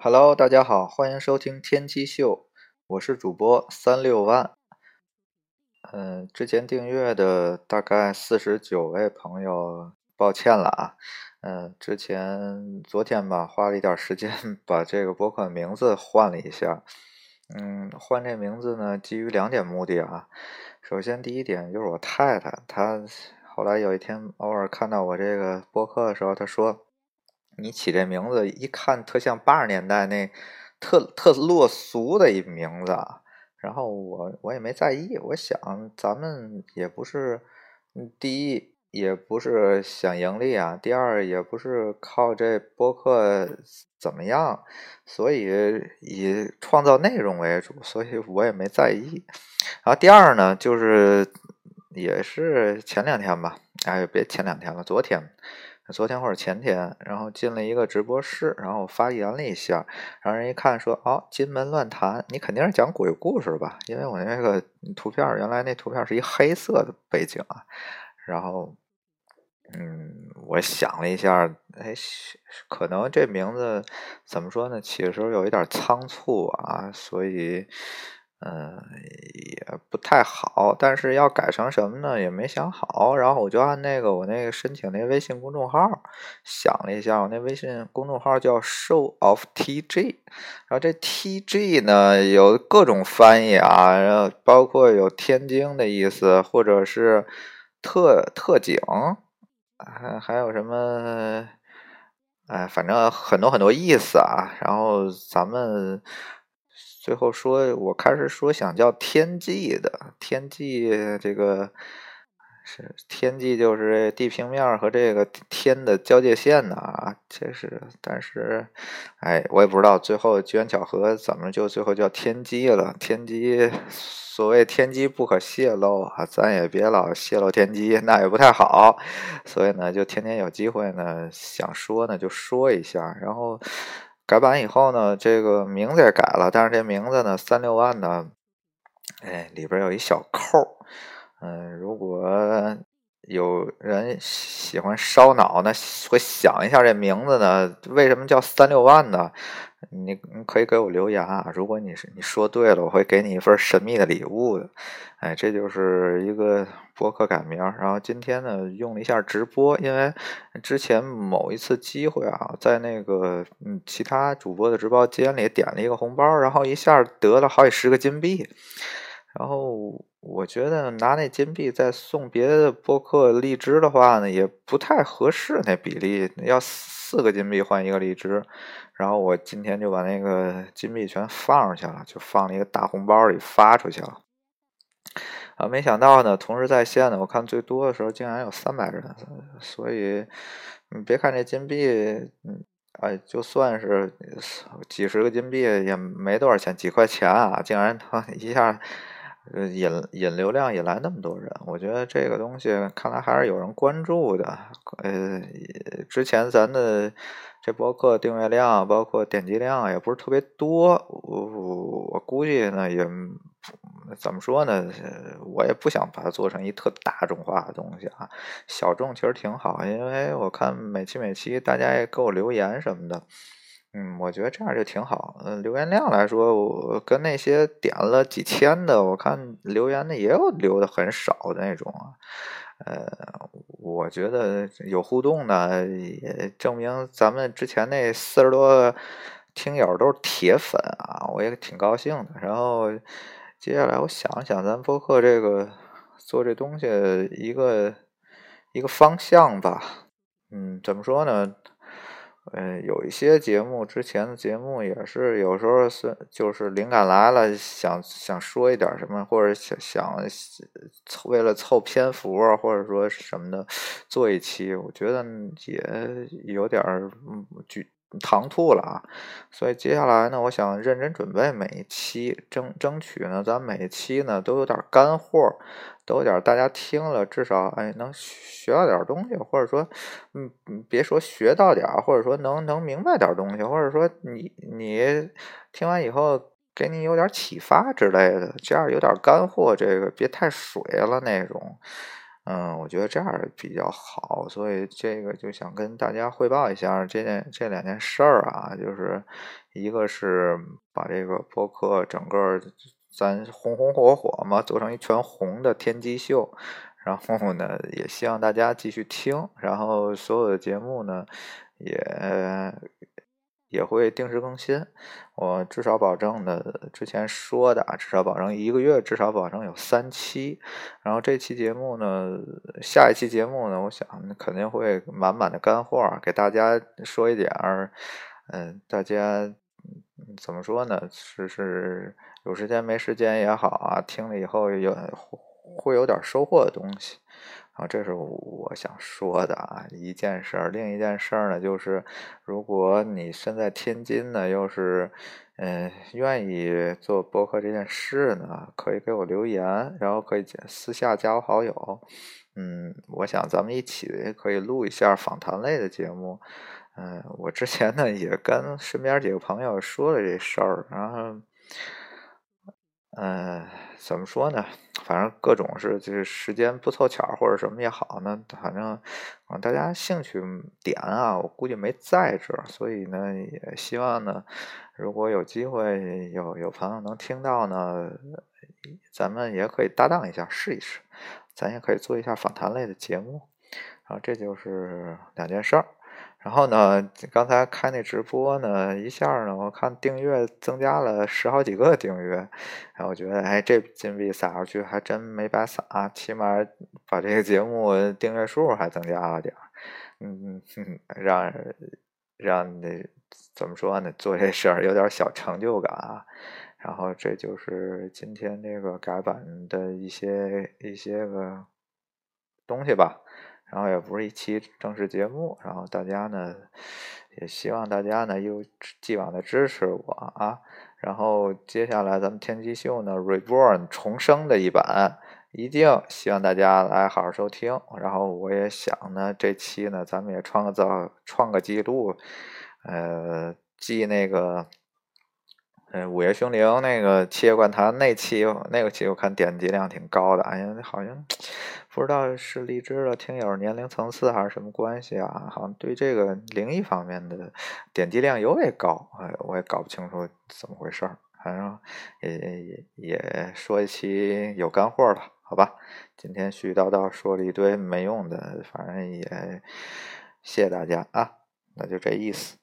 Hello，大家好，欢迎收听天机秀，我是主播三六万。嗯，之前订阅的大概四十九位朋友，抱歉了啊。嗯，之前昨天吧，花了一点时间 把这个博客名字换了一下。嗯，换这名字呢，基于两点目的啊。首先，第一点就是我太太，她后来有一天偶尔看到我这个博客的时候，她说。你起这名字一看特像八十年代那特特落俗的一名字，然后我我也没在意，我想咱们也不是第一也不是想盈利啊，第二也不是靠这播客怎么样，所以以创造内容为主，所以我也没在意。然后第二呢，就是也是前两天吧，哎，别前两天了，昨天。昨天或者前天，然后进了一个直播室，然后发言了一下，让人一看说：“哦，金门乱谈，你肯定是讲鬼故事吧？因为我那个图片原来那图片是一黑色的背景啊。”然后，嗯，我想了一下，哎，可能这名字怎么说呢？起的时候有一点仓促啊，所以。嗯，也不太好，但是要改成什么呢？也没想好。然后我就按那个我那个申请那微信公众号想了一下，我那微信公众号叫 Show of TG，然后这 TG 呢有各种翻译啊，然后包括有天津的意思，或者是特特警，还还有什么，哎，反正很多很多意思啊。然后咱们。最后说，我开始说想叫天际的天际，这个是天际，就是地平面和这个天的交界线呢啊，这是，但是，哎，我也不知道最后机缘巧合怎么就最后叫天机了。天机，所谓天机不可泄露啊，咱也别老泄露天机，那也不太好。所以呢，就天天有机会呢，想说呢就说一下，然后。改版以后呢，这个名字也改了，但是这名字呢，三六万呢，哎，里边有一小扣嗯，如果有人喜欢烧脑呢，会想一下这名字呢，为什么叫三六万呢？你你可以给我留言啊，如果你是你说对了，我会给你一份神秘的礼物的。哎，这就是一个博客改名。然后今天呢，用了一下直播，因为之前某一次机会啊，在那个嗯其他主播的直播间里点了一个红包，然后一下得了好几十个金币。然后我觉得拿那金币再送别的播客荔枝的话呢，也不太合适，那比例要四个金币换一个荔枝。然后我今天就把那个金币全放上去了，就放了一个大红包里发出去了。啊，没想到呢，同时在线的，我看最多的时候竟然有三百人，所以你别看这金币，嗯，哎，就算是几十个金币也没多少钱，几块钱啊，竟然他一下引引流量引来那么多人，我觉得这个东西看来还是有人关注的。呃，之前咱的。这博客订阅量包括点击量也不是特别多，我我估计呢也怎么说呢，我也不想把它做成一特大众化的东西啊，小众其实挺好，因为我看每期每期大家也给我留言什么的，嗯，我觉得这样就挺好。嗯，留言量来说，我跟那些点了几千的，我看留言的也有留的很少的那种啊。呃，我觉得有互动呢，也证明咱们之前那四十多个听友都是铁粉啊，我也挺高兴的。然后接下来我想想，咱播客这个做这东西一个一个方向吧，嗯，怎么说呢？嗯，有一些节目之前的节目也是有时候是就是灵感来了，想想说一点什么，或者想想为了凑篇幅啊，或者说什么的做一期，我觉得也有点儿剧。唐突了啊！所以接下来呢，我想认真准备每一期，争争取呢，咱每一期呢都有点干货，都有点大家听了至少哎能学到点东西，或者说嗯别说学到点，或者说能能明白点东西，或者说你你听完以后给你有点启发之类的，这样有点干货，这个别太水了那种。嗯，我觉得这样比较好，所以这个就想跟大家汇报一下这件这两件事儿啊，就是一个是把这个播客整个咱红红火火嘛，做成一全红的天机秀，然后呢，也希望大家继续听，然后所有的节目呢，也。也会定时更新，我至少保证的，之前说的啊，至少保证一个月至少保证有三期。然后这期节目呢，下一期节目呢，我想肯定会满满的干货，给大家说一点儿，嗯，大家怎么说呢？是是有时间没时间也好啊，听了以后有会有点收获的东西。啊，这是我想说的啊，一件事儿。另一件事儿呢，就是如果你身在天津呢，又是嗯愿意做播客这件事呢，可以给我留言，然后可以私下加我好友。嗯，我想咱们一起可以录一下访谈类的节目。嗯，我之前呢也跟身边几个朋友说了这事儿，然后。嗯，怎么说呢？反正各种是，就是时间不凑巧或者什么也好呢，反正啊，大家兴趣点啊，我估计没在这，所以呢，也希望呢，如果有机会有有朋友能听到呢，咱们也可以搭档一下试一试，咱也可以做一下访谈类的节目，然后这就是两件事儿。然后呢，刚才开那直播呢，一下呢，我看订阅增加了十好几个订阅，然后我觉得，哎，这金币撒出去还真没白撒，起码把这个节目订阅数还增加了点儿，嗯嗯，让让那怎么说呢，做这事儿有点小成就感啊。然后这就是今天这个改版的一些一些个东西吧。然后也不是一期正式节目，然后大家呢，也希望大家呢又既往的支持我啊。然后接下来咱们天机秀呢，reborn 重生的一版，一定希望大家来好好收听。然后我也想呢，这期呢咱们也创造，创个记录，呃，记那个。嗯，午夜凶铃那个七夜怪谈那期，那个期我看点击量挺高的。哎呀，好像不知道是荔枝的听友年龄层次还是什么关系啊？好像对这个灵异方面的点击量尤为高。哎，我也搞不清楚怎么回事儿。反正也也也说一期有干货的，好吧？今天絮絮叨叨说了一堆没用的，反正也谢谢大家啊。那就这意思。